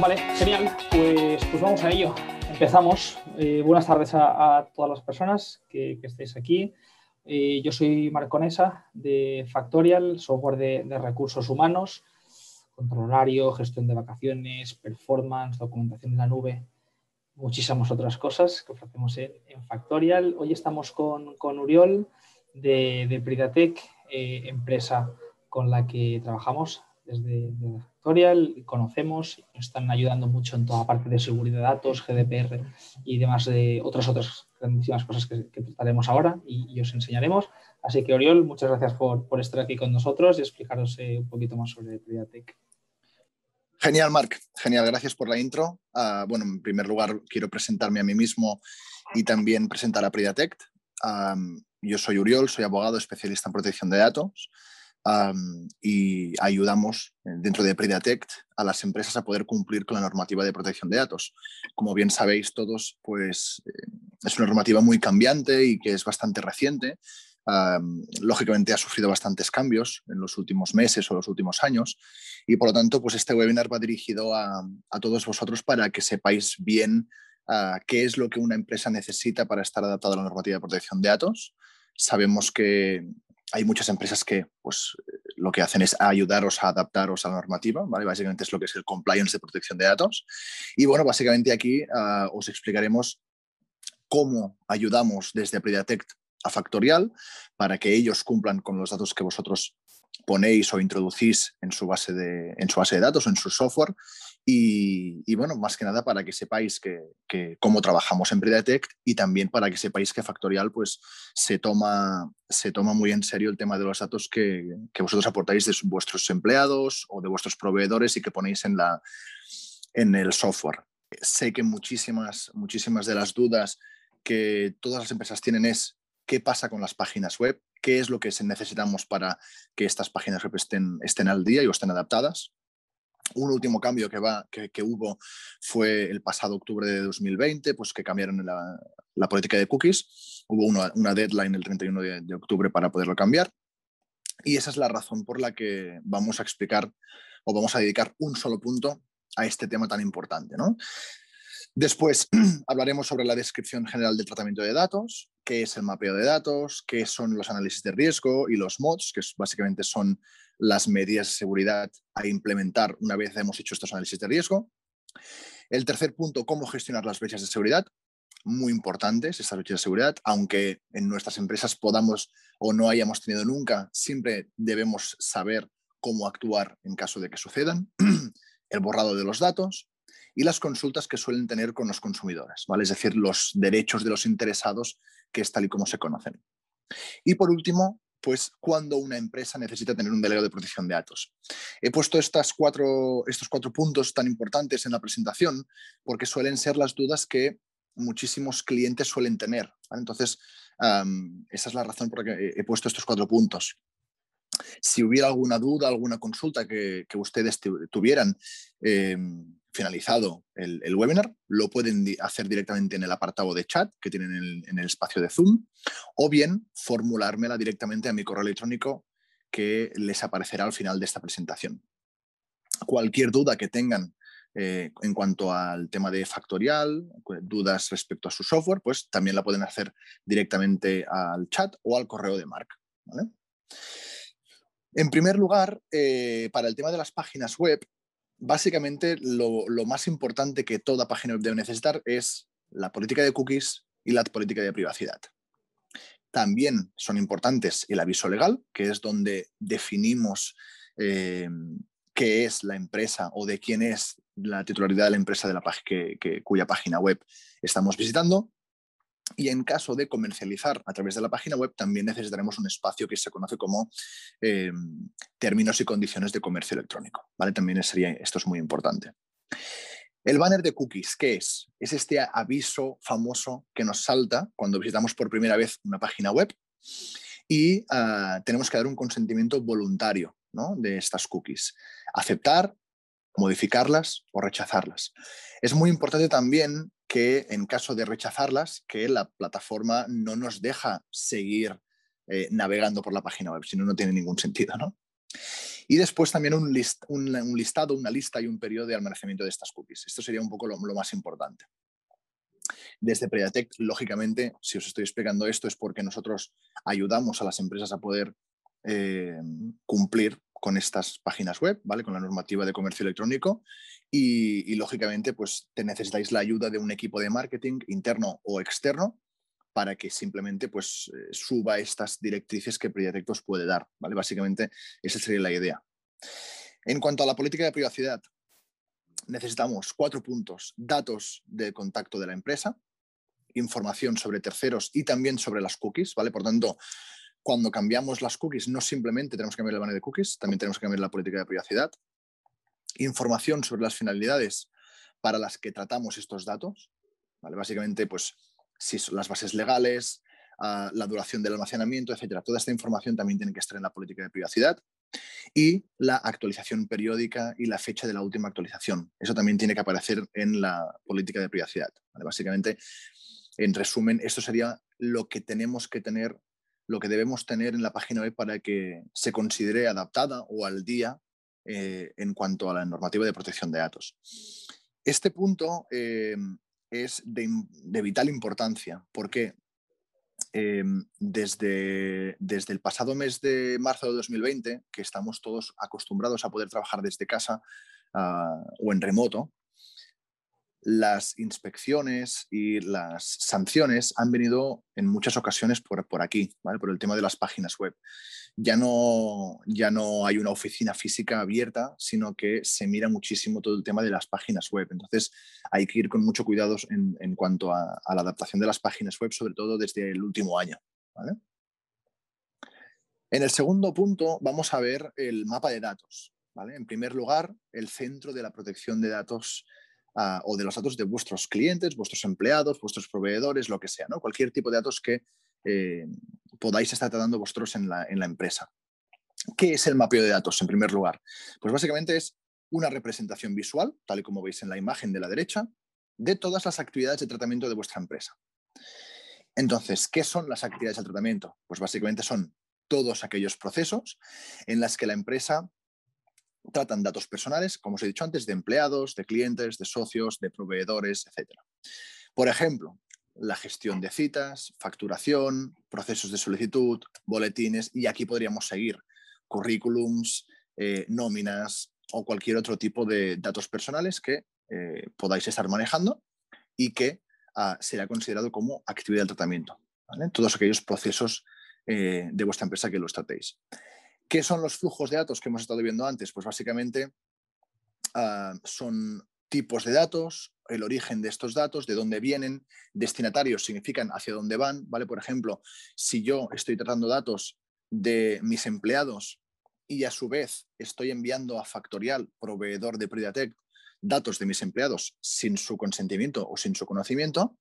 Vale, genial. Pues, pues vamos a ello. Empezamos. Eh, buenas tardes a, todas las personas que, estéis aquí. Eh, yo soy Marconesa de Factorial, software de, recursos humanos, control horario, gestión de vacaciones, performance, documentación en la nube, muchísimas otras cosas que ofrecemos en, Factorial. Hoy estamos con, con Uriol de, de Pridatec, eh, empresa con la que trabajamos desde, Conocemos, nos están ayudando mucho en toda parte de seguridad de datos, GDPR y demás de otras otras grandísimas cosas que, trataremos ahora y, os enseñaremos. Así que Oriol, muchas gracias por, por estar aquí con nosotros y explicaros eh, un poquito más sobre Pridatec. Genial, Marc. Genial, gracias por la intro. Ah, bueno, en primer lugar, quiero presentarme a mí mismo y también presentar a Pridatec. yo soy Uriol, soy abogado especialista en protección de datos y ayudamos eh, dentro de Predatect a las empresas a poder cumplir con la normativa de protección de datos. Como bien sabéis todos, pues eh, es una normativa muy cambiante y que es bastante reciente. lógicamente ha sufrido bastantes cambios en los últimos meses o los últimos años y por lo tanto pues este webinar va dirigido a, todos vosotros para que sepáis bien ah, qué es lo que una empresa necesita para estar adaptada a la normativa de protección de datos. Sabemos que hay muchas empresas que pues, lo que hacen es ayudaros a adaptaros a la normativa. Básicamente es lo que es el compliance de protección de datos. Y bueno, básicamente aquí ah, os explicaremos cómo ayudamos desde Predatect a Factorial para que ellos cumplan con los datos que vosotros ponéis o introducís en su base de, en su base de datos, en su software. Y, bueno, más que nada para que sepáis que, cómo trabajamos en Predatect y también para que sepáis que Factorial pues, se, toma, se toma muy en serio el tema de los datos que, vosotros aportáis de vuestros empleados o de vuestros proveedores y que ponéis en, la, en el software. Sé que muchísimas, muchísimas de las dudas que todas las empresas tienen es qué pasa con las páginas web, qué es lo que necesitamos para que estas páginas web estén, estén al día y o estén adaptadas. Un último cambio que, va, que, hubo fue el pasado octubre de 2020, pues que cambiaron la, política de cookies. Hubo una, deadline el 31 de, octubre para poderlo cambiar. Y esa es la razón por la que vamos a explicar o vamos a dedicar un solo punto a este tema tan importante. ¿no? Después hablaremos sobre la descripción general del tratamiento de datos, qué es el mapeo de datos, qué son los análisis de riesgo y los mods, que básicamente son las medidas de seguridad a implementar una vez hemos hecho estos análisis de riesgo. El tercer punto, cómo gestionar las brechas de seguridad. Muy importantes estas brechas de seguridad, aunque en nuestras empresas podamos o no hayamos tenido nunca, siempre debemos saber cómo actuar en caso de que sucedan. El borrado de los datos, y las consultas que suelen tener con los consumidores, ¿vale? es decir, los derechos de los interesados, que es tal y como se conocen. Y por último, pues cuando una empresa necesita tener un delegado de protección de datos. He puesto estas cuatro, estos cuatro puntos tan importantes en la presentación porque suelen ser las dudas que muchísimos clientes suelen tener. Entonces, esa es la razón por la que he puesto estos cuatro puntos. Si hubiera alguna duda, alguna consulta que, ustedes tuvieran, em, finalizado el, webinar, lo pueden hacer directamente en el apartado de chat que tienen en el, espacio de Zoom o bien formulármela directamente a mi correo electrónico que les aparecerá al final de esta presentación. Cualquier duda que tengan eh, en cuanto al tema de factorial, dudas respecto a su software, pues también la pueden hacer directamente al chat o al correo de Mark. En primer lugar, eh, para el tema de las páginas web, básicamente lo, más importante que toda página web debe necesitar es la política de cookies y la política de privacidad. También son importantes el aviso legal, que es donde definimos eh, qué es la empresa o de quién es la titularidad de la empresa de la cuya página web estamos visitando. Y en caso de comercializar a través de la página web, también necesitaremos un espacio que se conoce como eh, términos y condiciones de comercio electrónico. ¿vale? También sería, esto es muy importante. El banner de cookies, ¿qué es? Es este aviso famoso que nos salta cuando visitamos por primera vez una página web y ah, tenemos que dar un consentimiento voluntario de estas cookies. Aceptar, modificarlas o rechazarlas. Es muy importante también que en caso de rechazarlas, que la plataforma no nos deja seguir eh, navegando por la página web, si no, no tiene ningún sentido. ¿no? Y después también un, listado, una lista y un periodo de almacenamiento de estas cookies. Esto sería un poco lo, más importante. Desde Predatec, lógicamente, si os estoy explicando esto es porque nosotros ayudamos a las empresas a poder eh, cumplir con estas páginas web, ¿vale? Con la normativa de comercio electrónico y, lógicamente, pues te necesitáis la ayuda de un equipo de marketing interno o externo para que simplemente pues, eh, suba estas directrices que Privatec os puede dar. ¿vale? Básicamente, esa sería la idea. En cuanto a la política de privacidad, necesitamos cuatro puntos. Datos de contacto de la empresa, información sobre terceros y también sobre las cookies, ¿vale? Por tanto, cuando cambiamos las cookies, no simplemente tenemos que cambiar el banner de cookies, también tenemos que cambiar la política de privacidad. Información sobre las finalidades para las que tratamos estos datos, ¿vale? Básicamente, pues si son las bases legales, ah, la duración del almacenamiento, etcétera. Toda esta información también tiene que estar en la política de privacidad y la actualización periódica y la fecha de la última actualización. Eso también tiene que aparecer en la política de privacidad. Básicamente, en resumen, esto sería lo que tenemos que tener, lo que debemos tener en la página web para que se considere adaptada o al día eh, en cuanto a la normativa de protección de datos. Este punto eh, es de, vital importancia. porque em, desde, desde, el pasado mes de marzo de 2020, que estamos todos acostumbrados a poder trabajar desde casa ah, o en remoto, las inspecciones y las sanciones han venido en muchas ocasiones por, por aquí, por el tema de las páginas web. Ya no, ya no hay una oficina física abierta, sino que se mira muchísimo todo el tema de las páginas web. Entonces hay que ir con mucho cuidado en, en cuanto a, la adaptación de las páginas web, sobre todo desde el último año. En el segundo punto vamos a ver el mapa de datos. En primer lugar, el centro de la protección de datos o de los datos de vuestros clientes, vuestros empleados, vuestros proveedores, lo que sea, ¿no? Cualquier tipo de datos que eh, podáis estar tratando vosotros en la, en la empresa. ¿Qué es el mapeo de datos en primer lugar? Pues básicamente es una representación visual, tal y como veis en la imagen de la derecha, de todas las actividades de tratamiento de vuestra empresa. Entonces, ¿qué son las actividades de tratamiento? Pues básicamente son todos aquellos procesos en las que la empresa tratan datos personales, como os he dicho antes, de empleados, de clientes, de socios, de proveedores, etc. Por ejemplo, la gestión de citas, facturación, procesos de solicitud, boletines, y aquí podríamos seguir currículums, eh, nóminas o cualquier otro tipo de datos personales que eh, podáis estar manejando y que ah, será considerado como actividad de tratamiento. Todos aquellos procesos eh, de vuestra empresa que los tratéis. ¿Qué son los flujos de datos que hemos estado viendo antes? Pues básicamente ah, son tipos de datos, el origen de estos datos, de dónde vienen, destinatarios significan hacia dónde van, ¿vale? Por ejemplo, si yo estoy tratando datos de mis empleados y a su vez estoy enviando a Factorial, proveedor de Pridatec, datos de mis empleados sin su consentimiento o sin su conocimiento,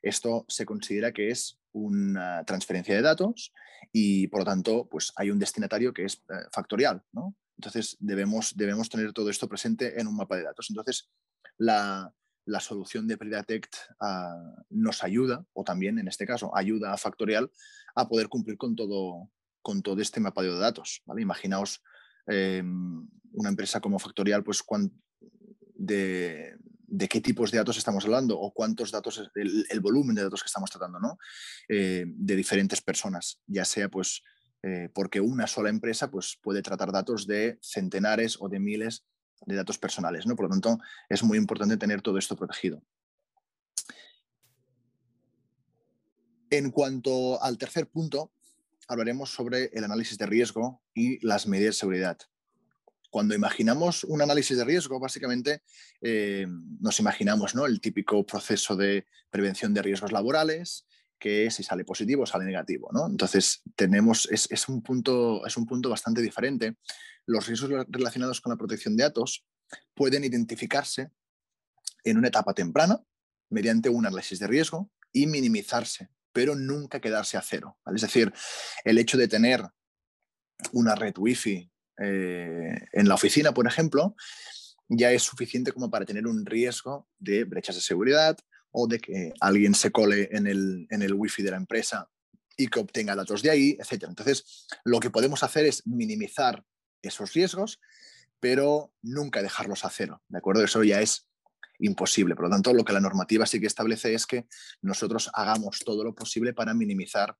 esto se considera que es una transferencia de datos y por lo tanto pues hay un destinatario que es eh, factorial. ¿no? Entonces debemos, debemos tener todo esto presente en un mapa de datos. Entonces la, solución de Predatect ah, nos ayuda, o también en este caso ayuda a Factorial a poder cumplir con todo, con todo este mapa de datos. ¿vale? Imaginaos em, una empresa como Factorial, pues de, de qué tipos de datos estamos hablando o cuántos datos, el, el volumen de datos que estamos tratando, ¿no? Eh, de diferentes personas, ya sea pues eh, porque una sola empresa pues, puede tratar datos de centenares o de miles de datos personales, ¿no? Por lo tanto, es muy importante tener todo esto protegido. En cuanto al tercer punto, hablaremos sobre el análisis de riesgo y las medidas de seguridad. Cuando imaginamos un análisis de riesgo, básicamente eh, nos imaginamos ¿no? el típico proceso de prevención de riesgos laborales, que si sale positivo sale negativo. ¿no? Entonces, tenemos, es, un punto, es un punto bastante diferente. Los riesgos relacionados con la protección de datos pueden identificarse en una etapa temprana mediante un análisis de riesgo y minimizarse, pero nunca quedarse a cero. Es decir, el hecho de tener una red wifi eh, en la oficina, por ejemplo, ya es suficiente como para tener un riesgo de brechas de seguridad o de que alguien se cole en el, en el wifi de la empresa y que obtenga datos de ahí, etc. Entonces, lo que podemos hacer es minimizar esos riesgos, pero nunca dejarlos a cero, ¿de acuerdo? Eso ya es imposible. Por lo tanto, lo que la normativa sí que establece es que nosotros hagamos todo lo posible para minimizar,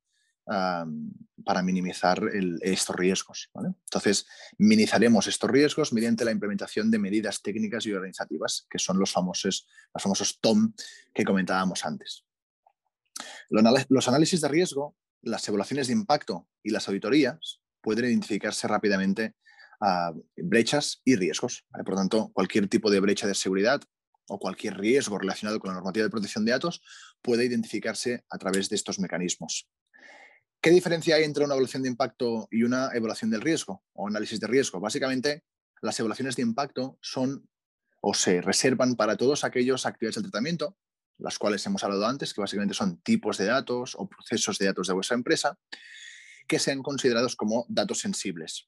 para minimizar estos riesgos. Entonces, minimizaremos estos riesgos mediante la implementación de medidas técnicas y organizativas, que son los famosos, los famosos TOM que comentábamos antes. Los análisis de riesgo, las evaluaciones de impacto y las auditorías pueden identificarse rápidamente a brechas y riesgos. Por tanto, cualquier tipo de brecha de seguridad o cualquier riesgo relacionado con la normativa de protección de datos puede identificarse a través de estos mecanismos. ¿Qué diferencia hay entre una evaluación de impacto y una evaluación del riesgo o análisis de riesgo? Básicamente, las evaluaciones de impacto son o se reservan para todos aquellos actividades del tratamiento, las cuales hemos hablado antes, que básicamente son tipos de datos o procesos de datos de vuestra empresa, que sean considerados como datos sensibles.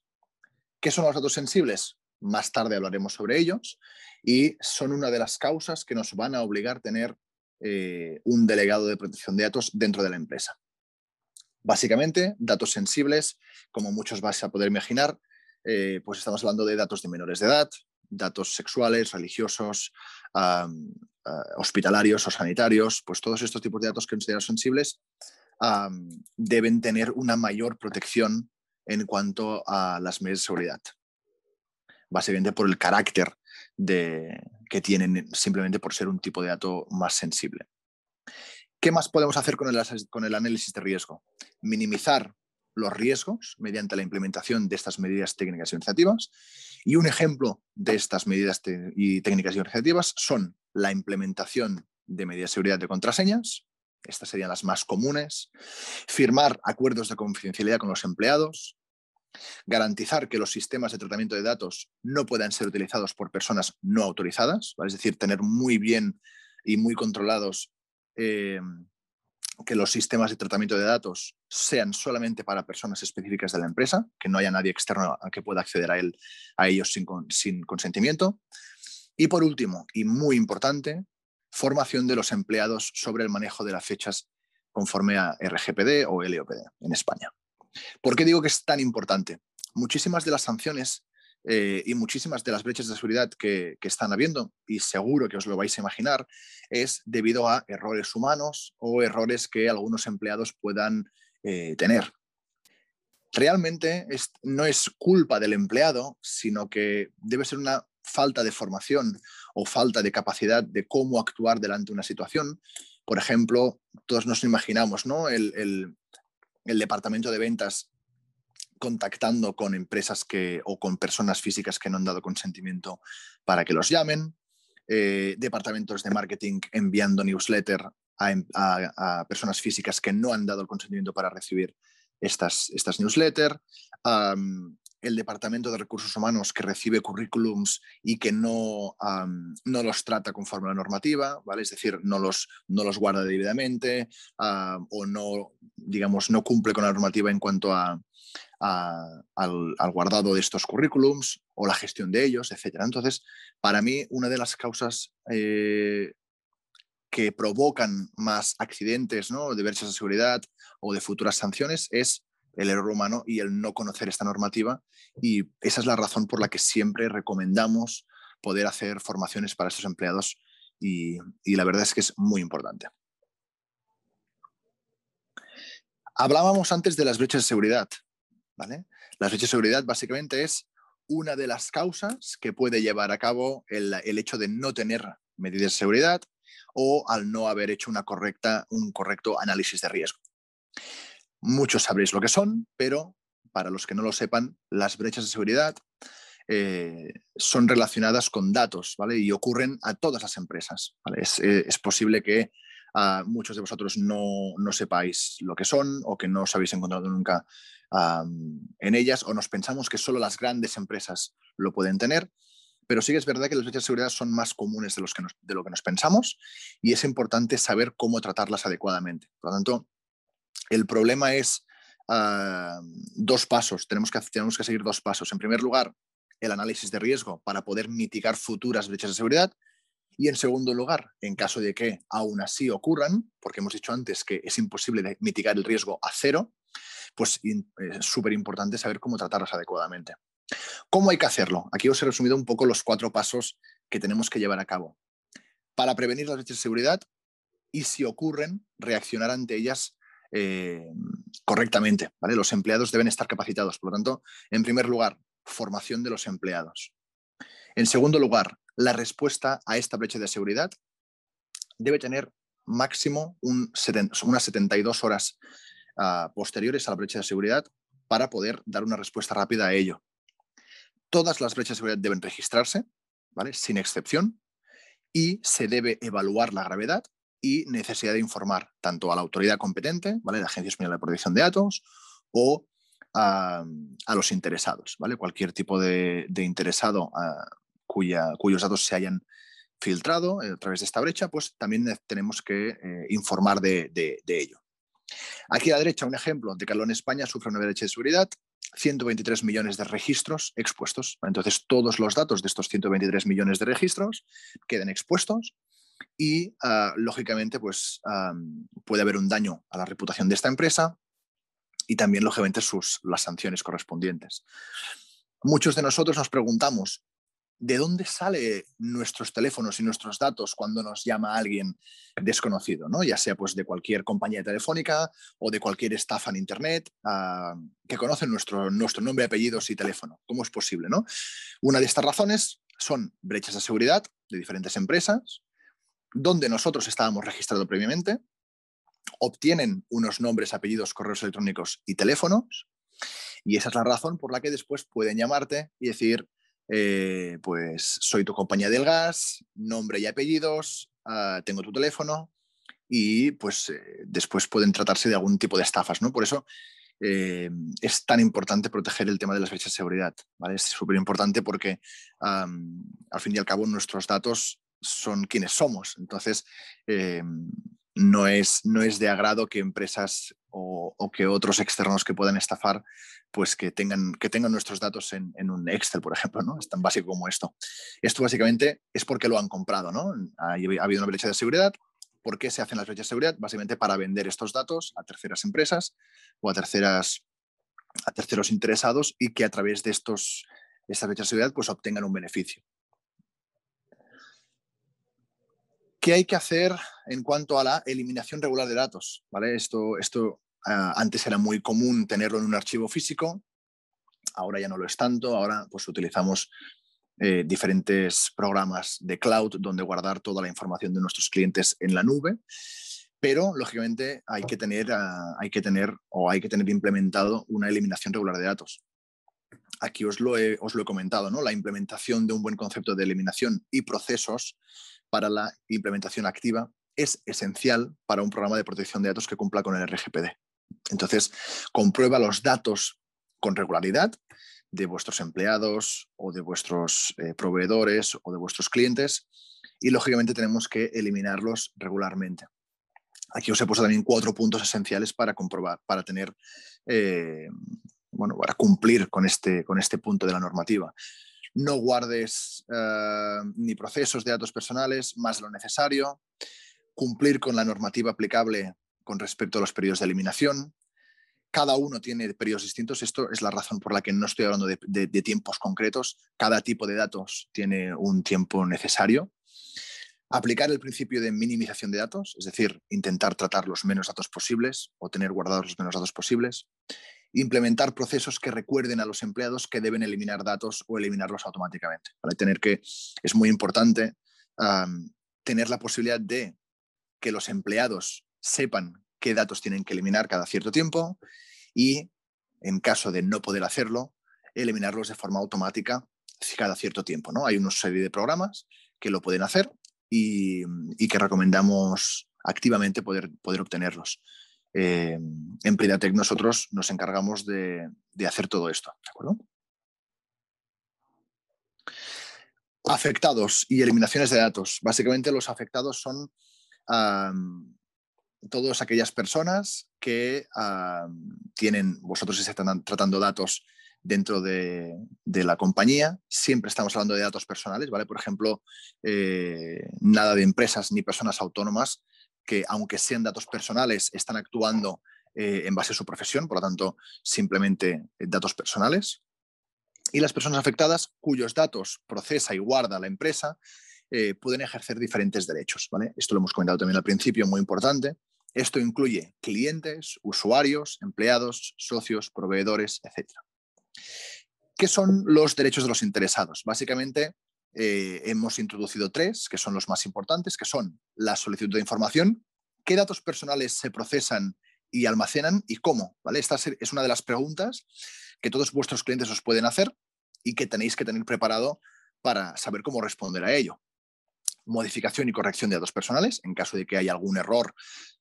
¿Qué son los datos sensibles? Más tarde hablaremos sobre ellos y son una de las causas que nos van a obligar a tener eh, un delegado de protección de datos dentro de la empresa. Básicamente, datos sensibles, como muchos vais a poder imaginar, eh, pues estamos hablando de datos de menores de edad, datos sexuales, religiosos, ah, hospitalarios o sanitarios, pues todos estos tipos de datos que considerados sensibles deben tener una mayor protección en cuanto a las medidas de seguridad. Básicamente por el carácter de, que tienen simplemente por ser un tipo de dato más sensible. ¿Qué más podemos hacer con el, análisis de riesgo? Minimizar los riesgos mediante la implementación de estas medidas técnicas y organizativas. Y un ejemplo de estas medidas y técnicas y organizativas son la implementación de medidas de seguridad de contraseñas, estas serían las más comunes, firmar acuerdos de confidencialidad con los empleados, garantizar que los sistemas de tratamiento de datos no puedan ser utilizados por personas no autorizadas, es decir, tener muy bien y muy controlados eh, que los sistemas de tratamiento de datos sean solamente para personas específicas de la empresa, que no haya nadie externo que pueda acceder a, él, a ellos sin, sin consentimiento. Y por último, y muy importante, formación de los empleados sobre el manejo de las fechas conforme a RGPD o LOPD en España. ¿Por qué digo que es tan importante? Muchísimas de las sanciones eh, y muchísimas de las brechas de seguridad que, están habiendo, y seguro que os lo vais a imaginar, es debido a errores humanos o errores que algunos empleados puedan eh, tener. Realmente no es culpa del empleado, sino que debe ser una falta de formación o falta de capacidad de cómo actuar delante de una situación. Por ejemplo, todos nos imaginamos ¿no? el, el departamento de ventas contactando con empresas que, o con personas físicas que no han dado consentimiento para que los llamen, eh, departamentos de marketing enviando newsletter a, personas físicas que no han dado el consentimiento para recibir estas, estas newsletters, el Departamento de Recursos Humanos que recibe currículums y que no, no los trata conforme a la normativa, ¿vale? Es decir, no los, no los guarda debidamente o no, digamos, no cumple con la normativa en cuanto a, al, guardado de estos currículums o la gestión de ellos, etc. Entonces, para mí, una de las causas eh, que provocan más accidentes ¿no? de brechas de seguridad o de futuras sanciones es el error humano y el no conocer esta normativa. Y esa es la razón por la que siempre recomendamos poder hacer formaciones para estos empleados y, la verdad es que es muy importante. Hablábamos antes de las brechas de seguridad. ¿vale? Las brechas de seguridad básicamente es una de las causas que puede llevar a cabo el, el hecho de no tener medidas de seguridad o al no haber hecho una correcta, un correcto análisis de riesgo. Muchos sabréis lo que son, pero para los que no lo sepan, las brechas de seguridad eh, son relacionadas con datos ¿vale? y ocurren a todas las empresas. Eh, es, posible que muchos de vosotros no, sepáis lo que son o que no os habéis encontrado nunca en ellas o nos pensamos que solo las grandes empresas lo pueden tener. Pero sí que es verdad que las brechas de seguridad son más comunes de, los que de lo que nos pensamos y es importante saber cómo tratarlas adecuadamente. Por lo tanto, el problema es ah, dos pasos, tenemos que, tenemos que seguir dos pasos. En primer lugar, el análisis de riesgo para poder mitigar futuras brechas de seguridad. Y en segundo lugar, en caso de que aún así ocurran, porque hemos dicho antes que es imposible mitigar el riesgo a cero, pues es súper importante saber cómo tratarlas adecuadamente. ¿Cómo hay que hacerlo? Aquí os he resumido un poco los cuatro pasos que tenemos que llevar a cabo. Para prevenir las brechas de seguridad y si ocurren, reaccionar ante ellas eh, correctamente. ¿vale? Los empleados deben estar capacitados. Por lo tanto, en primer lugar, formación de los empleados. En segundo lugar, la respuesta a esta brecha de seguridad debe tener máximo unas 72 horas ah, posteriores a la brecha de seguridad para poder dar una respuesta rápida a ello. Todas las brechas de seguridad deben registrarse, ¿vale? sin excepción, y se debe evaluar la gravedad y necesidad de informar tanto a la autoridad competente, ¿vale? la Agencia Española de Protección de Datos, o a, los interesados, ¿vale? Cualquier tipo de, interesado ah, cuyos datos se hayan filtrado a través de esta brecha, pues también tenemos que eh, informar de, de, ello. Aquí a la derecha un ejemplo de que en España sufre una brecha de seguridad 123 millones de registros expuestos. Entonces, todos los datos de estos 123 millones de registros quedan expuestos y, ah, lógicamente, pues puede haber un daño a la reputación de esta empresa y también, lógicamente, sus, las sanciones correspondientes. Muchos de nosotros nos preguntamos, ¿de dónde salen nuestros teléfonos y nuestros datos cuando nos llama alguien desconocido? ¿no? Ya sea pues, de cualquier compañía telefónica o de cualquier estafa en Internet ah, que conocen nuestro, nuestro nombre, apellidos y teléfono. ¿Cómo es posible? ¿no? Una de estas razones son brechas de seguridad de diferentes empresas, donde nosotros estábamos registrados previamente, obtienen unos nombres, apellidos, correos electrónicos y teléfonos, y esa es la razón por la que después pueden llamarte y decir, eh, pues soy tu compañía del gas, nombre y apellidos, ah, tengo tu teléfono y pues eh, después pueden tratarse de algún tipo de estafas, ¿no? Por eso eh, es tan importante proteger el tema de las fechas de seguridad, ¿vale? Es súper importante porque al fin y al cabo nuestros datos son quienes somos, entonces no, es, no es de agrado que empresas o, que otros externos que puedan estafar pues que tengan, que tengan nuestros datos en, un Excel, por ejemplo, ¿no? Es tan básico como esto. Esto básicamente es porque lo han comprado, ¿no? Ha, habido una brecha de seguridad. ¿Por qué se hacen las brechas de seguridad? Básicamente para vender estos datos a terceras empresas o a, terceras, a terceros interesados y que a través de estos, estas brechas de seguridad pues obtengan un beneficio. ¿Qué hay que hacer en cuanto a la eliminación regular de datos? ¿Vale? Esto, esto Ah, antes era muy común tenerlo en un archivo físico, ahora ya no lo es tanto, ahora pues utilizamos eh, diferentes programas de cloud donde guardar toda la información de nuestros clientes en la nube, pero lógicamente hay que tener, ah, hay que tener o hay que tener implementado una eliminación regular de datos. Aquí os lo he, os lo he comentado, ¿no? la implementación de un buen concepto de eliminación y procesos para la implementación activa es esencial para un programa de protección de datos que cumpla con el RGPD. Entonces, comprueba los datos con regularidad de vuestros empleados o de vuestros eh, proveedores o de vuestros clientes y lógicamente tenemos que eliminarlos regularmente. Aquí os he puesto también cuatro puntos esenciales para comprobar, para tener, eh, bueno, para cumplir con este, con este punto de la normativa. No guardes eh, ni procesos de datos personales más lo necesario. Cumplir con la normativa aplicable con respecto a los periodos de eliminación. Cada uno tiene periodos distintos. Esto es la razón por la que no estoy hablando de, tiempos concretos. Cada tipo de datos tiene un tiempo necesario. Aplicar el principio de minimización de datos, es decir, intentar tratar los menos datos posibles o tener guardados los menos datos posibles. Implementar procesos que recuerden a los empleados que deben eliminar datos o eliminarlos automáticamente. Tener que es muy importante tener la posibilidad de que los empleados sepan qué datos tienen que eliminar cada cierto tiempo y, en caso de no poder hacerlo, eliminarlos de forma automática cada cierto tiempo. ¿no? Hay una serie de programas que lo pueden hacer y, que recomendamos activamente poder obtenerlos. Eh, en Pridatec nosotros nos encargamos de, hacer todo esto. Afectados y eliminaciones de datos. Básicamente los afectados son todas aquellas personas que tienen, vosotros están tratando datos dentro de, la compañía, siempre estamos hablando de datos personales, ¿vale? Por ejemplo, eh, nada de empresas ni personas autónomas que, aunque sean datos personales, están actuando eh, en base a su profesión, por lo tanto, simplemente eh, datos personales. y las personas afectadas cuyos datos procesa y guarda la empresa eh, pueden ejercer diferentes derechos. ¿vale? Esto lo hemos comentado también al principio, muy importante. Esto incluye clientes, usuarios, empleados, socios, proveedores, etc. ¿Qué son los derechos de los interesados? Básicamente, eh, hemos introducido tres, que son los más importantes, que son la solicitud de información, qué datos personales se procesan y almacenan y cómo. ¿vale? Esta es una de las preguntas que todos vuestros clientes os pueden hacer y que tenéis que tener preparado para saber cómo responder a ello. Modificación y corrección de datos personales, en caso de que haya algún error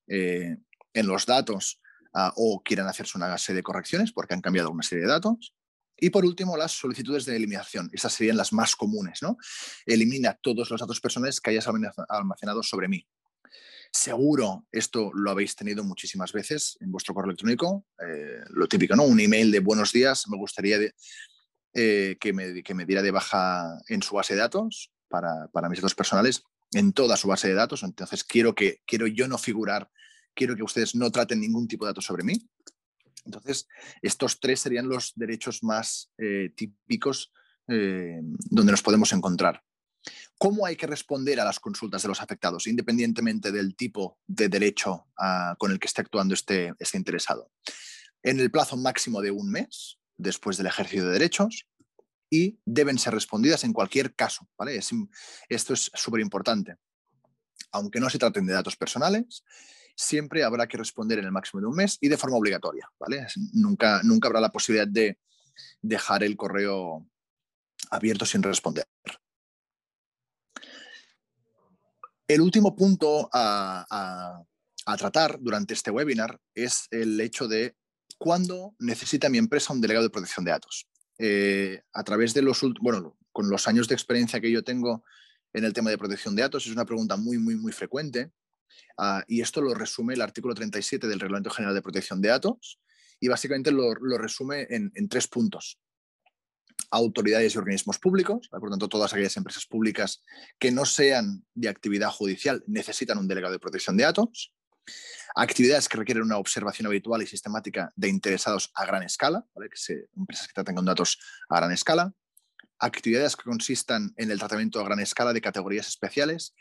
eh, en los datos ah, o quieran hacerse una serie de correcciones porque han cambiado una serie de datos. Y por último, las solicitudes de eliminación. Estas serían las más comunes. ¿no? Elimina todos los datos personales que hayas almacenado sobre mí. Seguro esto lo habéis tenido muchísimas veces en vuestro correo electrónico. Eh, lo típico, ¿no? Un email de buenos días. Me gustaría eh, que, me, que, me, diera de baja en su base de datos para, para, mis datos personales, en toda su base de datos. Entonces, quiero, que, quiero yo no figurar, quiero que ustedes no traten ningún tipo de datos sobre mí. Entonces, estos tres serían los derechos más eh, típicos donde nos podemos encontrar. ¿Cómo hay que responder a las consultas de los afectados, independientemente del tipo de derecho ah, con el que esté actuando este, este interesado? En el plazo máximo de un mes, después del ejercicio de derechos, y deben ser respondidas en cualquier caso. ¿vale? esto es súper importante. Aunque no se traten de datos personales, siempre habrá que responder en el máximo de un mes y de forma obligatoria. ¿vale? Nunca, nunca habrá la posibilidad de dejar el correo abierto sin responder. El último punto a, tratar durante este webinar es el hecho de cuándo necesita mi empresa un delegado de protección de datos. Eh, a través de los bueno, con los años de experiencia que yo tengo en el tema de protección de datos, es una pregunta muy, muy, muy frecuente. Ah, y esto lo resume el artículo 37 del Reglamento General de Protección de Datos y básicamente lo, resume en, tres puntos. Autoridades y organismos públicos, por tanto, todas aquellas empresas públicas que no sean de actividad judicial necesitan un delegado de protección de datos, actividades que requieren una observación habitual y sistemática de interesados a gran escala, que empresas que tratan con datos a gran escala, actividades que consistan en el tratamiento a gran escala de categorías especiales,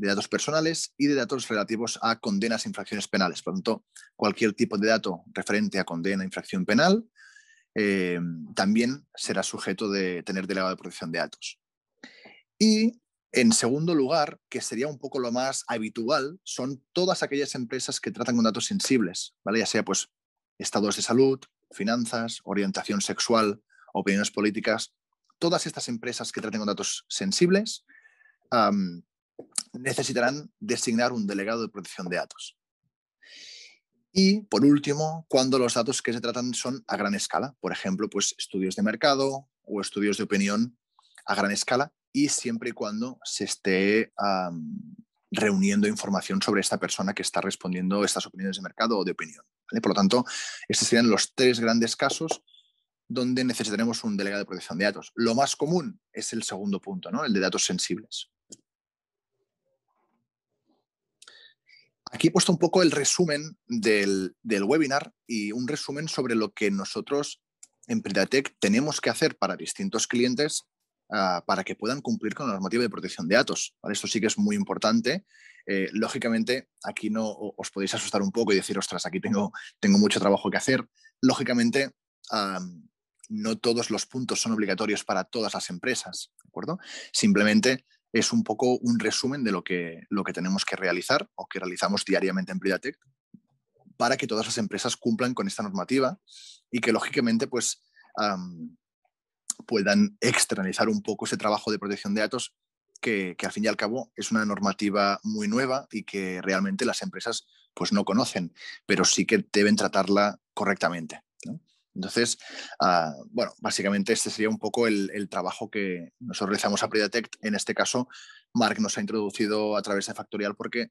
de datos personales y de datos relativos a condenas e infracciones penales. Por lo tanto, cualquier tipo de dato referente a condena, infracción penal, eh, también será sujeto de tener delegado de protección de datos. Y en segundo lugar, que sería un poco lo más habitual, son todas aquellas empresas que tratan con datos sensibles, ¿vale? ya sea pues estados de salud, finanzas, orientación sexual, opiniones políticas. Todas estas empresas que traten con datos sensibles necesitarán designar un delegado de protección de datos. Y, por último, cuando los datos que se tratan son a gran escala, por ejemplo, pues estudios de mercado o estudios de opinión a gran escala y siempre y cuando se esté reuniendo información sobre esta persona que está respondiendo estas opiniones de mercado o de opinión. Por lo tanto, estos serían los tres grandes casos donde necesitaremos un delegado de protección de datos. Lo más común es el segundo punto, ¿no? el de datos sensibles. Aquí he puesto un poco el resumen del, webinar y un resumen sobre lo que nosotros en Pridatec tenemos que hacer para distintos clientes ah, para que puedan cumplir con la normativa de protección de datos. Esto sí que es muy importante. Eh, lógicamente, aquí no os podéis asustar un poco y decir, ostras, aquí tengo, tengo mucho trabajo que hacer. Lógicamente, no todos los puntos son obligatorios para todas las empresas, ¿de acuerdo? Simplemente es un poco un resumen de lo que, lo que tenemos que realizar o que realizamos diariamente en Pridatec para que todas las empresas cumplan con esta normativa y que lógicamente pues, puedan externalizar un poco ese trabajo de protección de datos que, al fin y al cabo es una normativa muy nueva y que realmente las empresas pues no conocen, pero sí que deben tratarla correctamente. Entonces, ah, bueno, básicamente este sería un poco el, trabajo que nosotros realizamos a Pridatect. En este caso, Mark nos ha introducido a través de Factorial porque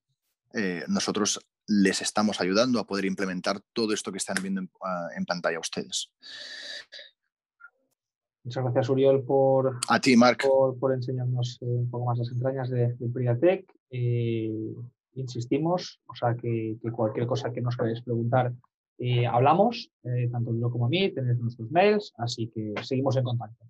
eh, nosotros les estamos ayudando a poder implementar todo esto que están viendo en, ah, pantalla ustedes. Muchas gracias, Uriol, por, a ti, Mark. por, enseñarnos eh, un poco más las entrañas de, de Pridatec. Eh, insistimos, o sea, que, que, cualquier cosa que nos queráis preguntar, hablamos, eh, tanto yo como a mí, tenéis nuestros mails, así que seguimos en contacto.